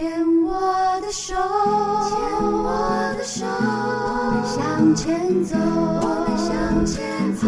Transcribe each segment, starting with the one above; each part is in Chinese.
牵我的手，牵我的手，我们向前走，我们向前走。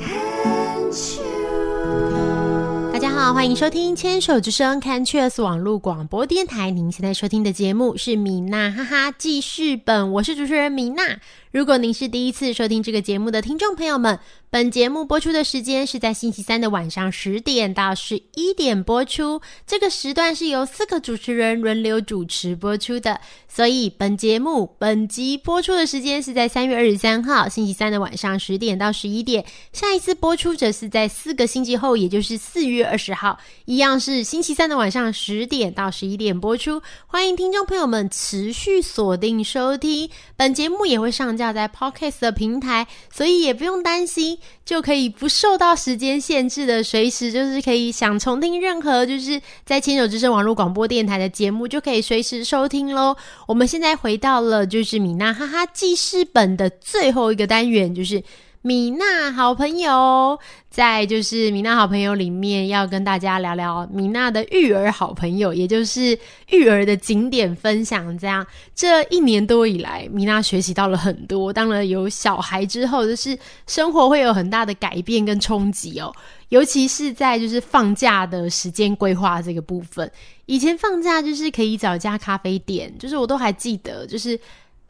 Can't you？大家好，欢迎收听《牵手之声》看 Cheers 网络广播电台。您现在收听的节目是米娜哈哈记事本，我是主持人米娜。如果您是第一次收听这个节目的听众朋友们，本节目播出的时间是在星期三的晚上十点到十一点播出。这个时段是由四个主持人轮流主持播出的，所以本节目本集播出的时间是在三月二十三号星期三的晚上十点到十一点。下一次播出则是在四个星期后，也就是四月二十号，一样是星期三的晚上十点到十一点播出。欢迎听众朋友们持续锁定收听，本节目也会上架要在 Podcast 的平台，所以也不用担心，就可以不受到时间限制的，随时就是可以想重听任何就是在牵手之声网络广播电台的节目，就可以随时收听喽。我们现在回到了就是米娜哈哈记事本的最后一个单元，就是。米娜好朋友，在就是米娜好朋友里面，要跟大家聊聊米娜的育儿好朋友，也就是育儿的景点分享。这样，这一年多以来，米娜学习到了很多。当了有小孩之后，就是生活会有很大的改变跟冲击哦，尤其是在就是放假的时间规划这个部分。以前放假就是可以找家咖啡店，就是我都还记得，就是。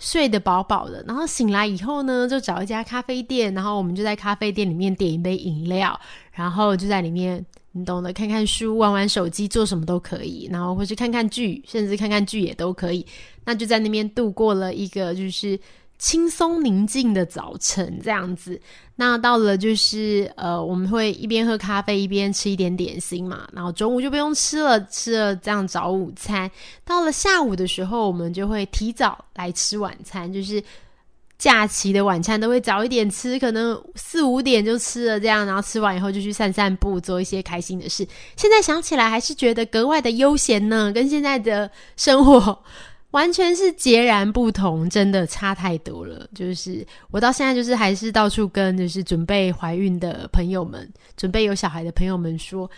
睡得饱饱的，然后醒来以后呢，就找一家咖啡店，然后我们就在咖啡店里面点一杯饮料，然后就在里面，你懂得，看看书、玩玩手机，做什么都可以，然后或是看看剧，甚至看看剧也都可以。那就在那边度过了一个就是轻松宁静的早晨，这样子。那到了就是呃，我们会一边喝咖啡一边吃一点点心嘛，然后中午就不用吃了，吃了这样早午餐。到了下午的时候，我们就会提早来吃晚餐，就是假期的晚餐都会早一点吃，可能四五点就吃了这样，然后吃完以后就去散散步，做一些开心的事。现在想起来还是觉得格外的悠闲呢，跟现在的生活。完全是截然不同，真的差太多了。就是我到现在就是还是到处跟就是准备怀孕的朋友们、准备有小孩的朋友们说，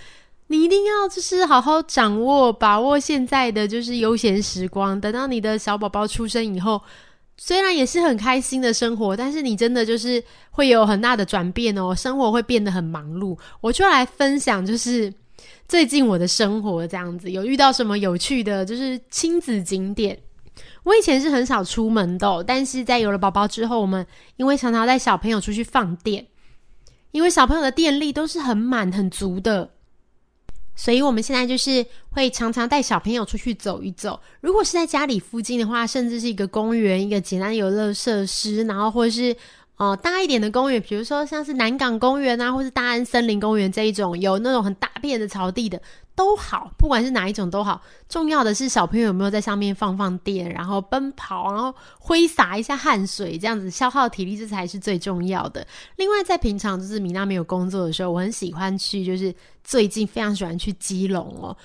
你一定要就是好好掌握、把握现在的就是悠闲时光。等到你的小宝宝出生以后，虽然也是很开心的生活，但是你真的就是会有很大的转变哦，生活会变得很忙碌。我就来分享，就是最近我的生活这样子，有遇到什么有趣的，就是亲子景点。我以前是很少出门的，但是在有了宝宝之后，我们因为常常带小朋友出去放电，因为小朋友的电力都是很满很足的，所以我们现在就是会常常带小朋友出去走一走。如果是在家里附近的话，甚至是一个公园、一个简单游乐设施，然后或者是哦大一点的公园，比如说像是南港公园啊，或是大安森林公园这一种有那种很大片的草地的。都好，不管是哪一种都好，重要的是小朋友有没有在上面放放电，然后奔跑，然后挥洒一下汗水，这样子消耗体力，这才是最重要的。另外，在平常就是米娜没有工作的时候，我很喜欢去，就是最近非常喜欢去基隆哦。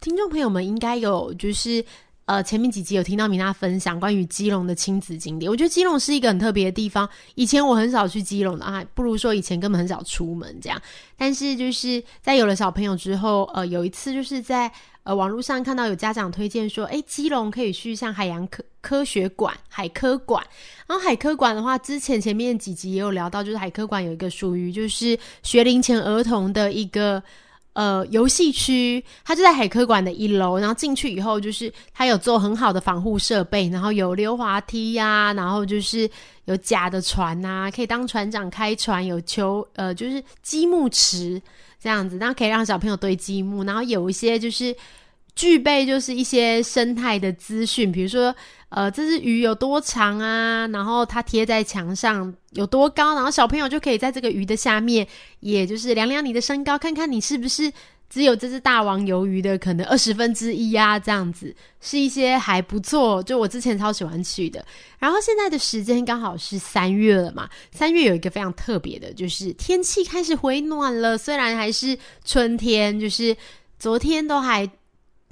听众朋友们应该有就是。呃，前面几集有听到米娜分享关于基隆的亲子景点，我觉得基隆是一个很特别的地方。以前我很少去基隆的啊，不如说以前根本很少出门这样。但是就是在有了小朋友之后，呃，有一次就是在呃网络上看到有家长推荐说，哎，基隆可以去像海洋科科学馆、海科馆。然后海科馆的话，之前前面几集也有聊到，就是海科馆有一个属于就是学龄前儿童的一个。呃，游戏区它就在海科馆的一楼，然后进去以后就是它有做很好的防护设备，然后有溜滑梯呀，然后就是有假的船呐，可以当船长开船，有球呃就是积木池这样子，然后可以让小朋友堆积木，然后有一些就是具备就是一些生态的资讯，比如说。呃，这只鱼有多长啊？然后它贴在墙上有多高？然后小朋友就可以在这个鱼的下面，也就是量量你的身高，看看你是不是只有这只大王鱿鱼的可能二十分之一啊？这样子是一些还不错，就我之前超喜欢去的。然后现在的时间刚好是三月了嘛，三月有一个非常特别的，就是天气开始回暖了，虽然还是春天，就是昨天都还。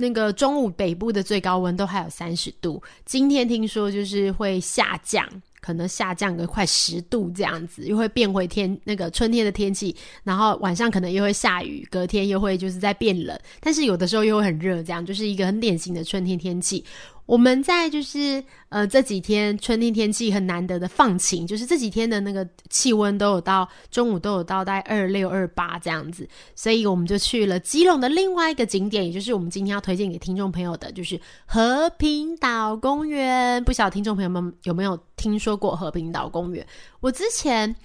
那个中午北部的最高温都还有三十度，今天听说就是会下降，可能下降个快十度这样子，又会变回天那个春天的天气，然后晚上可能又会下雨，隔天又会就是在变冷，但是有的时候又会很热，这样就是一个很典型的春天天气。我们在就是呃这几天春天天气很难得的放晴，就是这几天的那个气温都有到中午都有到大概二六二八这样子，所以我们就去了基隆的另外一个景点，也就是我们今天要推荐给听众朋友的，就是和平岛公园。不晓得听众朋友们有没有听说过和平岛公园？我之前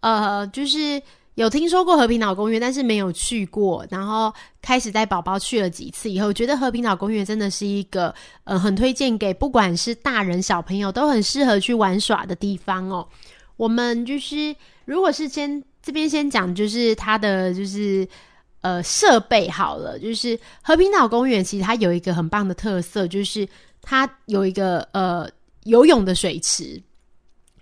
呃就是。有听说过和平岛公园，但是没有去过。然后开始带宝宝去了几次以后，觉得和平岛公园真的是一个呃很推荐给不管是大人小朋友都很适合去玩耍的地方哦。我们就是如果是先这边先讲，就是它的就是呃设备好了，就是和平岛公园其实它有一个很棒的特色，就是它有一个呃游泳的水池。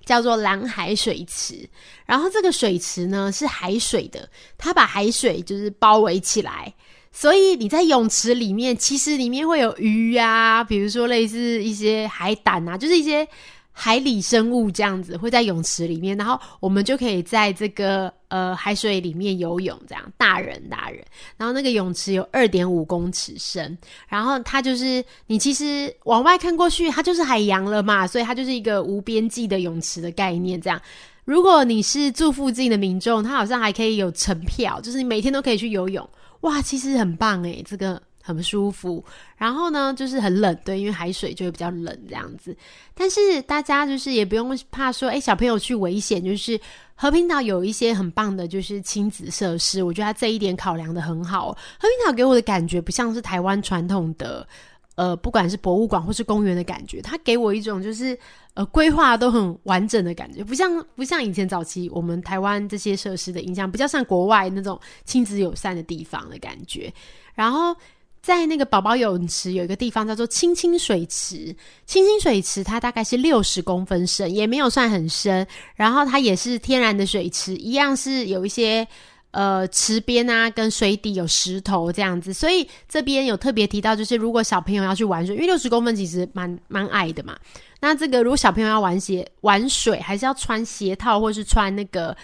叫做蓝海水池，然后这个水池呢是海水的，它把海水就是包围起来，所以你在泳池里面，其实里面会有鱼啊，比如说类似一些海胆啊，就是一些。海里生物这样子会在泳池里面，然后我们就可以在这个呃海水里面游泳，这样大人大人。然后那个泳池有二点五公尺深，然后它就是你其实往外看过去，它就是海洋了嘛，所以它就是一个无边际的泳池的概念。这样，如果你是住附近的民众，它好像还可以有成票，就是你每天都可以去游泳。哇，其实很棒诶，这个。很不舒服，然后呢，就是很冷，对，因为海水就会比较冷这样子。但是大家就是也不用怕说，哎，小朋友去危险。就是和平岛有一些很棒的，就是亲子设施，我觉得它这一点考量的很好。和平岛给我的感觉不像是台湾传统的，呃，不管是博物馆或是公园的感觉，它给我一种就是呃规划都很完整的感觉，不像不像以前早期我们台湾这些设施的印象，比较像国外那种亲子友善的地方的感觉，然后。在那个宝宝泳池有一个地方叫做青青水池，青青水池它大概是六十公分深，也没有算很深。然后它也是天然的水池，一样是有一些呃池边啊跟水底有石头这样子。所以这边有特别提到，就是如果小朋友要去玩水，因为六十公分其实蛮蛮矮的嘛。那这个如果小朋友要玩鞋玩水，还是要穿鞋套或是穿那个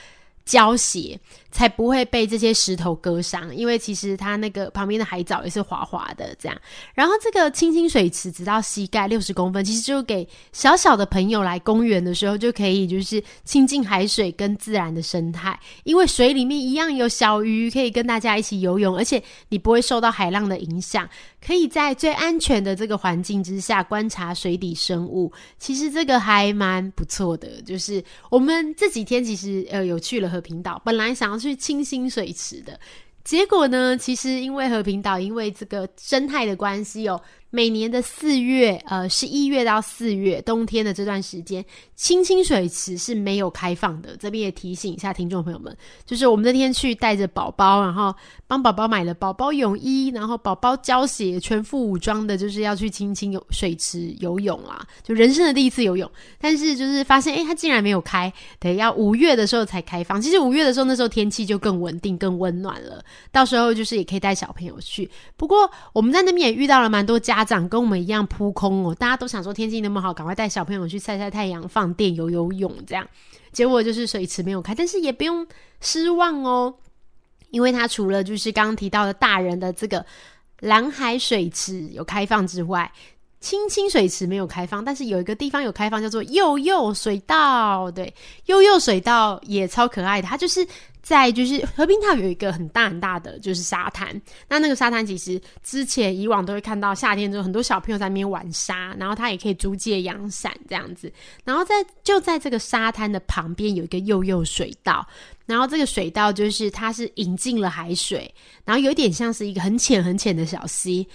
胶鞋。才不会被这些石头割伤，因为其实它那个旁边的海藻也是滑滑的这样。然后这个清清水池直到膝盖六十公分，其实就给小小的朋友来公园的时候就可以就是亲近海水跟自然的生态，因为水里面一样有小鱼可以跟大家一起游泳，而且你不会受到海浪的影响，可以在最安全的这个环境之下观察水底生物。其实这个还蛮不错的，就是我们这几天其实呃有去了和平岛，本来想要。去清新水池的结果呢？其实因为和平岛因为这个生态的关系哦。每年的四月，呃，十一月到四月，冬天的这段时间，清清水池是没有开放的。这边也提醒一下听众朋友们，就是我们那天去带着宝宝，然后帮宝宝买了宝宝泳衣，然后宝宝胶鞋，全副武装的，就是要去清清水池游泳啦，就人生的第一次游泳。但是就是发现，哎，它竟然没有开，得要五月的时候才开放。其实五月的时候，那时候天气就更稳定、更温暖了，到时候就是也可以带小朋友去。不过我们在那边也遇到了蛮多家。家长跟我们一样扑空哦，大家都想说天气那么好，赶快带小朋友去晒晒太阳、放电、游游泳这样。结果就是水池没有开，但是也不用失望哦，因为它除了就是刚刚提到的大人的这个蓝海水池有开放之外，清清水池没有开放，但是有一个地方有开放，叫做幼幼水道。对，幼幼水道也超可爱的，它就是。在就是和平岛有一个很大很大的就是沙滩，那那个沙滩其实之前以往都会看到夏天之后很多小朋友在那边玩沙，然后他也可以租借阳伞这样子，然后在就在这个沙滩的旁边有一个幼幼水道，然后这个水道就是它是引进了海水，然后有点像是一个很浅很浅的小溪。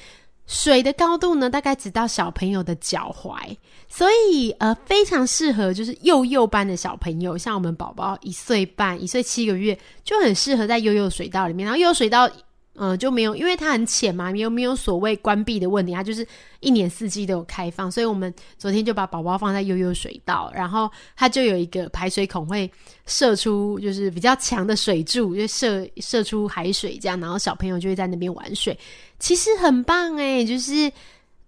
水的高度呢，大概只到小朋友的脚踝，所以呃，非常适合就是幼幼班的小朋友，像我们宝宝一岁半、一岁七个月，就很适合在幼幼水道里面。然后幼幼水道。嗯，就没有，因为它很浅嘛，有没有所谓关闭的问题？它就是一年四季都有开放，所以我们昨天就把宝宝放在悠悠水道，然后它就有一个排水孔，会射出就是比较强的水柱，就射射出海水这样，然后小朋友就会在那边玩水，其实很棒诶，就是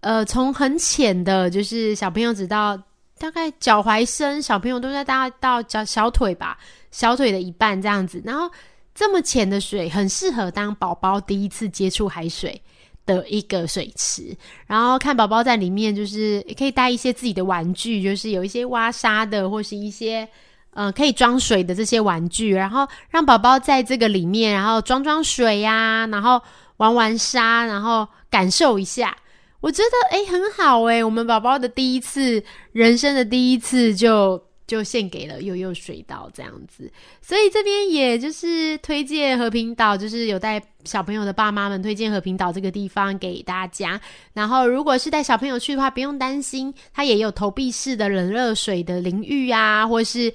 呃，从很浅的，就是小朋友直到大概脚踝深，小朋友都在大概到脚小腿吧，小腿的一半这样子。然后这么浅的水，很适合当宝宝第一次接触海水的一个水池。然后看宝宝在里面，就是也可以带一些自己的玩具，就是有一些挖沙的，或是一些呃可以装水的这些玩具，然后让宝宝在这个里面，然后装装水呀，然后玩玩沙，然后感受一下。我觉得诶很好诶，我们宝宝的第一次，人生的第一次就就献给了悠悠水岛这样子，所以这边也就是推荐和平岛，就是有带小朋友的爸妈们推荐和平岛这个地方给大家。然后如果是带小朋友去的话，不用担心，它也有投币式的冷热水的淋浴啊，或是。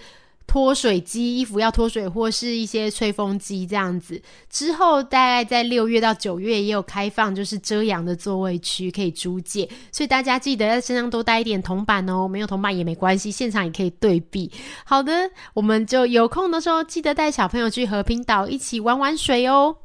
脱水机，衣服要脱水，或是一些吹风机这样子。之后大概在六月到九月也有开放，就是遮阳的座位区可以租借，所以大家记得在身上多带一点铜板哦。没有铜板也没关系，现场也可以对比。好的，我们就有空的时候记得带小朋友去和平岛一起玩玩水哦。